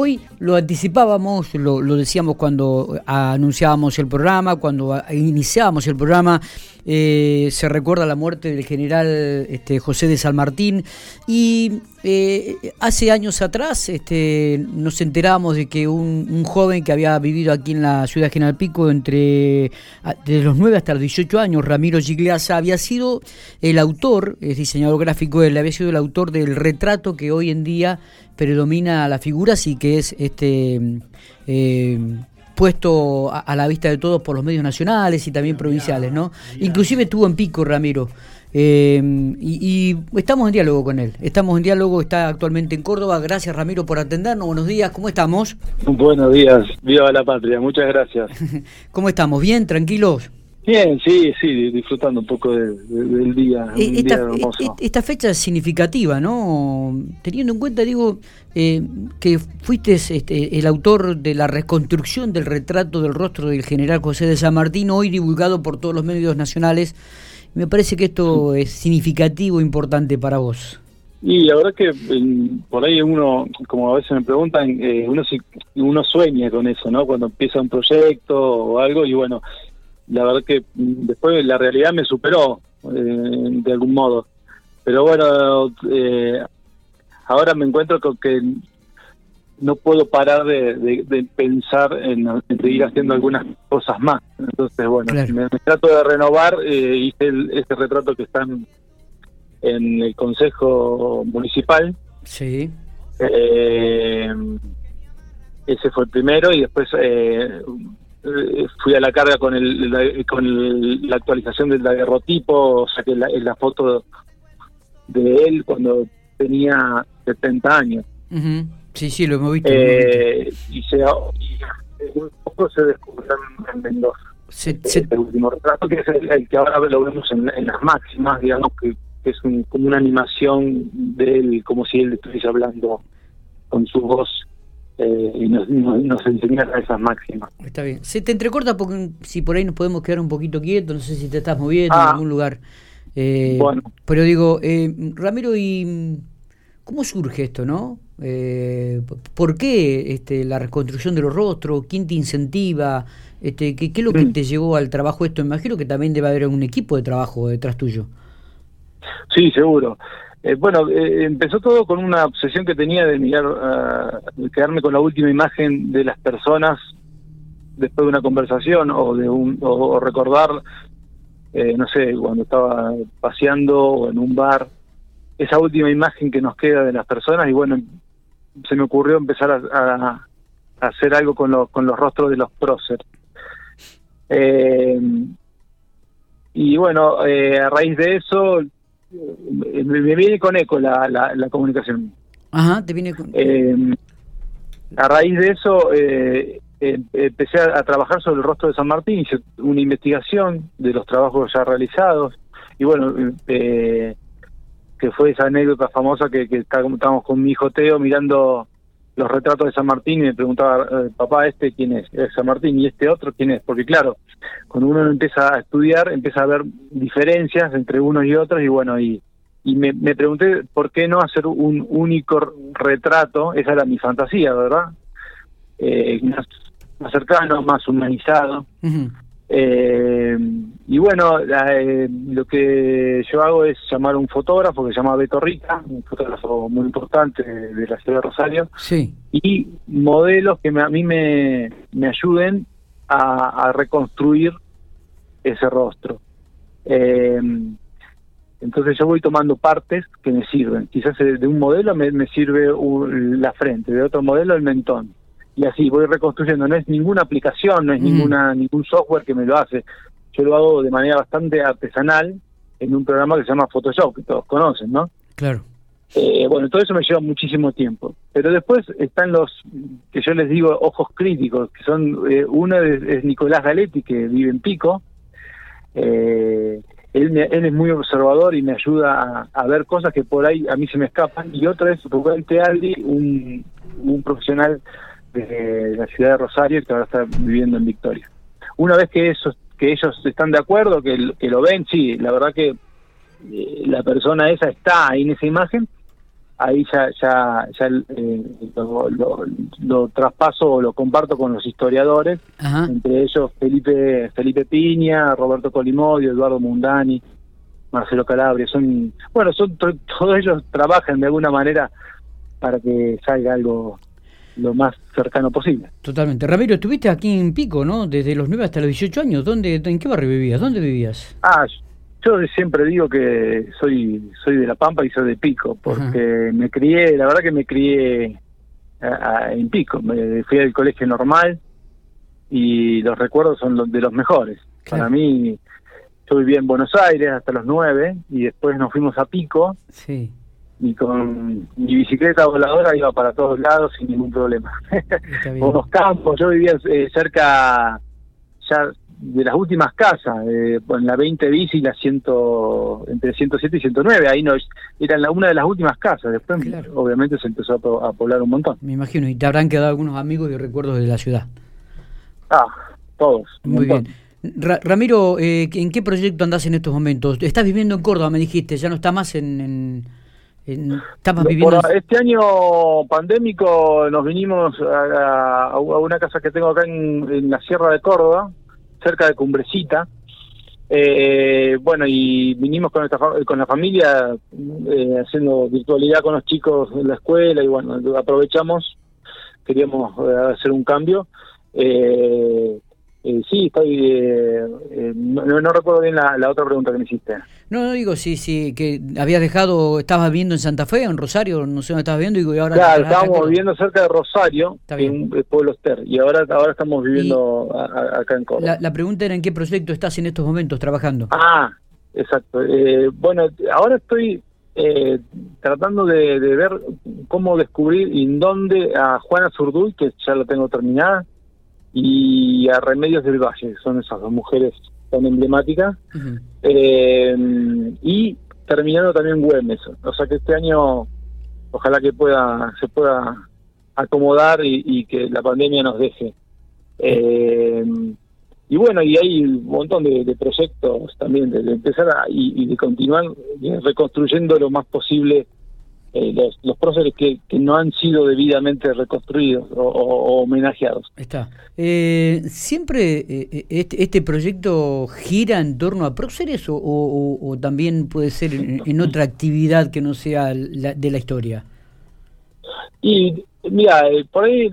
hoy lo anticipábamos, lo, decíamos cuando anunciábamos el programa, cuando iniciábamos el programa, eh, se recuerda la muerte del general este, José de San Martín. Y eh, hace años atrás este, nos enteramos de que un, joven que había vivido aquí en la ciudad de General Pico entre de los 9 hasta los 18 años, Ramiro Gigliasa, había sido el autor, es diseñador gráfico, él había sido el autor del retrato que hoy en día predomina las figuras y que es este eh, puesto a, la vista de todos por los medios nacionales y también provinciales, ¿no? Inclusive estuvo en Pico, Ramiro. Eh, y, estamos en diálogo con él. Estamos en diálogo, está actualmente en Córdoba. Gracias, Ramiro, por atendernos. Buenos días, ¿cómo estamos? Buenos días, viva la patria, muchas gracias. ¿Cómo estamos? ¿Bien? ¿Tranquilos? Bien, sí, sí, disfrutando un poco del día. Eh, esta, eh, esta, fecha es significativa, ¿no? Teniendo en cuenta, digo, eh, que fuiste este, el autor de la reconstrucción del retrato del rostro del general José de San Martín, hoy divulgado por todos los medios nacionales. Me parece que esto es significativo, importante para vos. Y la verdad que por ahí uno, como a veces me preguntan, uno, uno sueña con eso, ¿no? Cuando empieza un proyecto o algo y bueno, la verdad que después la realidad me superó eh, de algún modo. Pero bueno, eh, ahora me encuentro con que no puedo parar de, pensar en, seguir haciendo algunas cosas más. Entonces, bueno, me, trato de renovar. Eh, hice el, este retrato que está en, el Consejo Municipal. Sí. ese fue el primero y después eh, fui a la carga con el, con la actualización del daguerrotipo, saqué la, la foto de él cuando tenía 70 años. Sí, sí, lo hemos visto. Eh, y, se, un poco se descubrió en Mendoza. Este, el último retrato, que es el, que ahora lo vemos en, las máximas, digamos, que, es como una animación de él, como si él estuviese hablando con su voz eh, y nos, nos, esas máximas. Está bien. Se te entrecorta porque si por ahí nos podemos quedar un poquito quietos, no sé si te estás moviendo en ah. algún lugar. Eh, bueno. Pero digo, eh, Ramiro, ¿y cómo surge esto, no? Eh, ¿Por qué este, la reconstrucción de los rostros? ¿Quién te incentiva? Este, ¿qué, ¿Qué es lo que te llevó al trabajo esto? Imagino que también debe haber un equipo de trabajo detrás tuyo. Sí, seguro. Eh, bueno, eh, empezó todo con una obsesión que tenía de mirar, uh, quedarme con la última imagen de las personas después de una conversación o de un o, recordar, eh, no sé, cuando estaba paseando o en un bar, esa última imagen que nos queda de las personas y bueno, se me ocurrió empezar a, hacer algo con, los con los rostros de los próceres. y bueno, a raíz de eso me, viene con eco la, la, comunicación. Ajá, te viene con... Eh, a raíz de eso eh, eh, empecé a, trabajar sobre el rostro de San Martín, hice una investigación de los trabajos ya realizados y bueno, que fue esa anécdota famosa que, que estábamos con mi hijo Teo mirando los retratos de San Martín y me preguntaba, eh, papá, ¿este quién es? ¿Es San Martín? ¿Y este otro quién es? Porque claro, cuando uno empieza a estudiar, empieza a ver diferencias entre unos y otros y bueno, y, y me, me pregunté por qué no hacer un único retrato, esa era mi fantasía, ¿verdad? Eh, más, cercano, más humanizado. Eh, y bueno, eh, lo que yo hago es llamar a un fotógrafo que se llama Beto Rica, un fotógrafo muy importante de, la ciudad de Rosario, sí. y modelos que a mí me, me ayuden a, reconstruir ese rostro. Eh, entonces yo voy tomando partes que me sirven. Quizás de un modelo me, me sirve la frente, de otro modelo el mentón y así voy reconstruyendo. No es ninguna aplicación, no es ninguna ningún software que me lo hace. Yo lo hago de manera bastante artesanal en un programa que se llama Photoshop, que todos conocen, ¿no? Claro. Eh, bueno, todo eso me lleva muchísimo tiempo. Pero después están los que yo les digo ojos críticos, que son, eh, uno es, Nicolás Galetti, que vive en Pico. Eh, él, él es muy observador y me ayuda a, ver cosas que por ahí a mí se me escapan. Y otro es Rubén Tealdi, un, un profesional de la ciudad de Rosario que ahora está viviendo en Victoria. Una vez que esos que ellos están de acuerdo, que, lo ven, sí, la verdad que eh, la persona esa está ahí en esa imagen, ahí ya, ya, ya eh, lo, traspaso o lo comparto con los historiadores, entre ellos Felipe Felipe Piña, Roberto Colimodio, Eduardo Mundani, Marcelo Calabria, son, bueno, son todos ellos trabajan de alguna manera para que salga algo lo más cercano posible. Totalmente. Ramiro, estuviste aquí en Pico, ¿no? Desde los 9 hasta los 18 años. ¿Dónde, ¿En qué barrio vivías? ¿Dónde vivías? Ah, yo siempre digo que soy soy de La Pampa y soy de Pico, porque me crié, la verdad que me crié en Pico. Me fui al colegio normal y los recuerdos son los de los mejores. Para mí, yo vivía en Buenos Aires hasta los nueve y después nos fuimos a Pico. Sí. Y con mi bicicleta voladora iba para todos lados sin ningún problema. Con los campos, yo vivía eh, cerca, ya de las últimas casas, eh, en la 20 bici y la 100, entre 107 y 109, ahí no era la, una de las últimas casas, después obviamente se empezó a, poblar un montón. Me imagino, y te habrán quedado algunos amigos y recuerdos de la ciudad. Ah, todos. Muy bien. Ramiro, eh, ¿en qué proyecto andás en estos momentos? Estás viviendo en Córdoba, me dijiste, ya no está más en... viviendo... este año pandémico nos vinimos a, una casa que tengo acá en la Sierra de Córdoba, cerca de Cumbrecita. Eh, bueno, y vinimos con, con la familia eh, haciendo virtualidad con los chicos en la escuela y bueno, aprovechamos, queríamos eh, hacer un cambio. Eh, eh, sí, estoy. Eh, eh, no, recuerdo bien la, otra pregunta que me hiciste. No, no digo, sí, sí, que habías dejado, estabas viviendo en Santa Fe, en Rosario, no sé dónde estabas viviendo. Y ahora claro, estábamos viviendo cerca de Rosario, en el pueblo Ester, y ahora, ahora estamos viviendo acá en Córdoba. La, pregunta era: ¿en qué proyecto estás en estos momentos trabajando? Ah, exacto. bueno, ahora estoy tratando de, de, ver cómo descubrir en dónde a Juana Zurduy, que ya la tengo terminada y a Remedios del Valle, son esas dos mujeres tan emblemáticas. Eh, y terminando también Güemes, o sea que este año ojalá que pueda se pueda acomodar y, que la pandemia nos deje. Eh, y bueno, y hay un montón de, proyectos también de, empezar y, de continuar reconstruyendo lo más posible eh, los, los próceres que, no han sido debidamente reconstruidos o, homenajeados. Está. Eh, ¿Siempre eh, este, este, proyecto gira en torno a próceres o, también puede ser en, otra actividad que no sea de la historia? Y mira, por ahí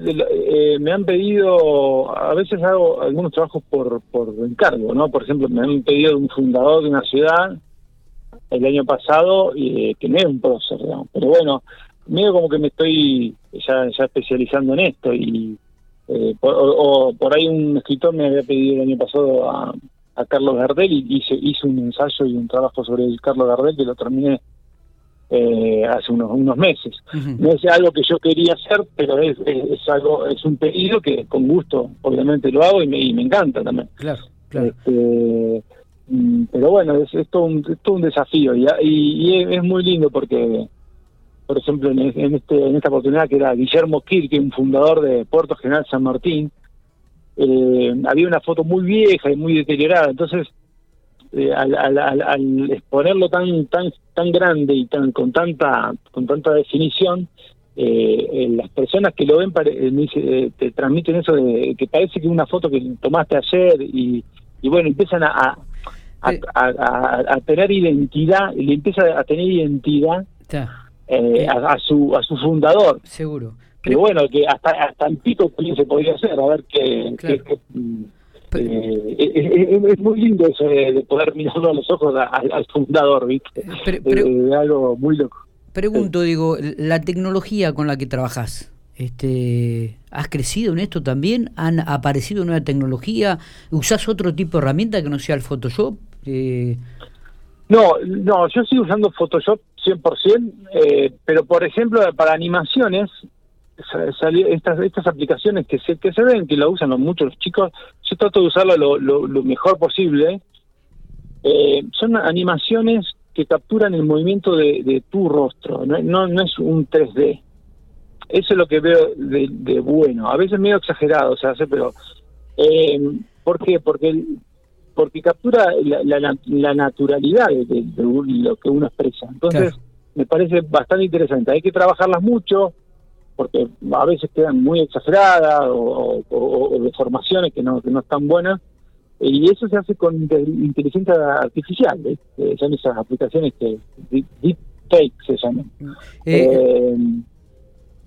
me han pedido, a veces hago algunos trabajos por, por encargo, ¿no? Por ejemplo, me han pedido un fundador de una ciudad el año pasado, y, que no es un prócer, pero bueno, medio como que me estoy ya, ya especializando en esto y eh, por, o, por ahí un escritor me había pedido el año pasado a, a Carlos Gardel y hice, hice un ensayo y un trabajo sobre el Carlos Gardel que lo terminé eh, hace unos unos meses. No es algo que yo quería hacer, pero es, es, algo es un pedido que con gusto obviamente lo hago y me, y me encanta también. Claro, claro. Este, pero bueno, es, todo, un, un desafío. Y, y, es, muy lindo porque, por ejemplo, en, este, en esta oportunidad que era Guillermo Kirk, un fundador de Puerto General San Martín, eh, había una foto muy vieja y muy deteriorada, entonces eh, al, al, exponerlo tan tan tan grande y tan con tanta con tanta definición eh, las personas que lo ven te transmiten eso de que parece que es una foto que tomaste ayer y, y bueno empiezan a, tener identidad, le empieza a tener identidad eh, a, su a su fundador. Seguro. Pero bueno, que hasta hasta el pico se podría hacer, a ver qué... Mm, eh, es, muy lindo eso de, poder mirarlo a los ojos al fundador, ¿viste? algo muy loco. Pregunto, digo, la tecnología con la que trabajas, este, ¿has crecido en esto también? ¿Han aparecido nueva tecnología? ¿Usás otro tipo de herramienta que no sea el Photoshop? No, no, yo sigo usando Photoshop 100%, eh, pero por ejemplo para animaciones, estas estas aplicaciones que se, que se ven, que lo usan muchos los chicos, yo trato de usarlo lo, mejor posible. Eh, son animaciones que capturan el movimiento de, tu rostro, no, no, es un 3D. Eso es lo que veo de, bueno. A veces medio exagerado se hace, pero... Eh, ¿Por qué? Porque porque captura la, la, naturalidad de, lo que uno expresa. Entonces, me parece bastante interesante. Hay que trabajarlas mucho, porque a veces quedan muy exageradas o, o, de formaciones que no, que no están buenas, y eso se hace con inteligencia artificial, son esas aplicaciones que deep fake se llaman. Eh,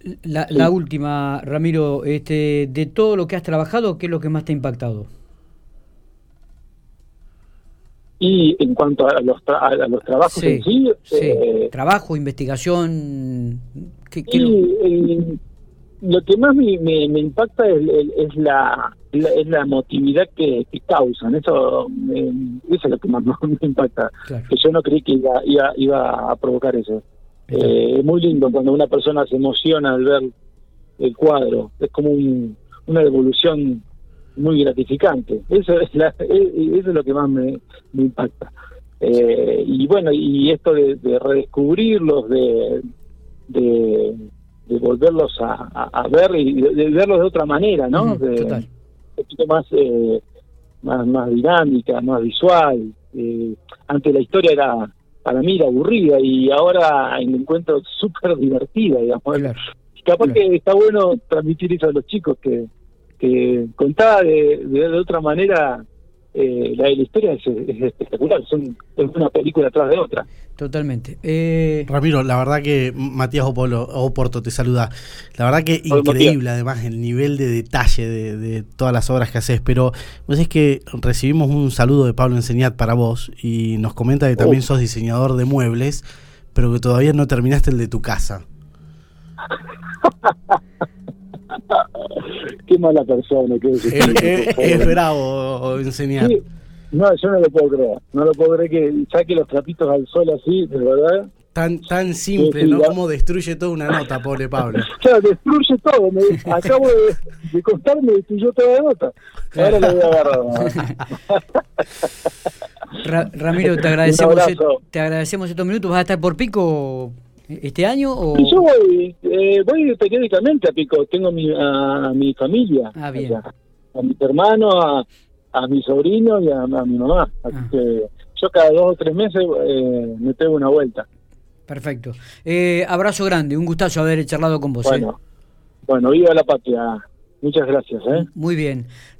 eh, la, la, última, Ramiro, este, de todo lo que has trabajado, ¿qué es lo que más te ha impactado? Y en cuanto a los, a los trabajos en sí... Eh, Trabajo, investigación... ¿qué, lo... que más me, me, impacta es, es la, es la emotividad que, causan. Eso, eso es lo que más me impacta. Que yo no creí que iba, iba, iba a provocar eso. Eh, es muy lindo cuando una persona se emociona al ver el cuadro. Es como una devolución muy gratificante. Eso es, eso es lo que más me, impacta. Eh, y bueno, y esto de, redescubrirlos, de, de, volverlos a, ver y de, verlos de otra manera, ¿no? de, Un poquito más, eh, más, más dinámica, más visual. Eh, antes la historia era, para mí era aburrida y ahora la encuentro súper divertida, digamos. Capaz que está bueno transmitir eso a los chicos que que contada de, de, otra manera, eh, la, historia es, espectacular, son, es una película atrás de otra. Totalmente. Eh... Ramiro, la verdad que Matías Oporto te saluda. La verdad que increíble además el nivel de detalle de, todas las obras que haces, pero pues es que recibimos un saludo de Pablo Enseñat para vos y nos comenta que también oh. sos diseñador de muebles, pero que todavía no terminaste el de tu casa. Qué mala persona. que es, es, bravo enseñar. No, yo no lo puedo creer. No lo puedo creer que saque los trapitos al sol así, de verdad. Tan, tan simple, ¿no? Como destruye toda una nota, pobre Pablo. Claro, destruye todo. Me, acabo de, de contarme, destruyó toda la nota. Ahora lo voy a agarrar. Ramiro, te agradecemos, te agradecemos estos minutos. ¿Vas a estar por pico este año? O... Yo voy, eh, voy periódicamente a Pico, tengo mi, a, mi familia, ah, bien. A, mis hermanos, a, a mi sobrino y a, mi mamá. Así ah. que yo cada dos o tres meses eh, me pego una vuelta. Perfecto. Eh, abrazo grande, un gustazo haber charlado con vos. Bueno, bueno viva la patria. Muchas gracias. ¿eh? Muy bien.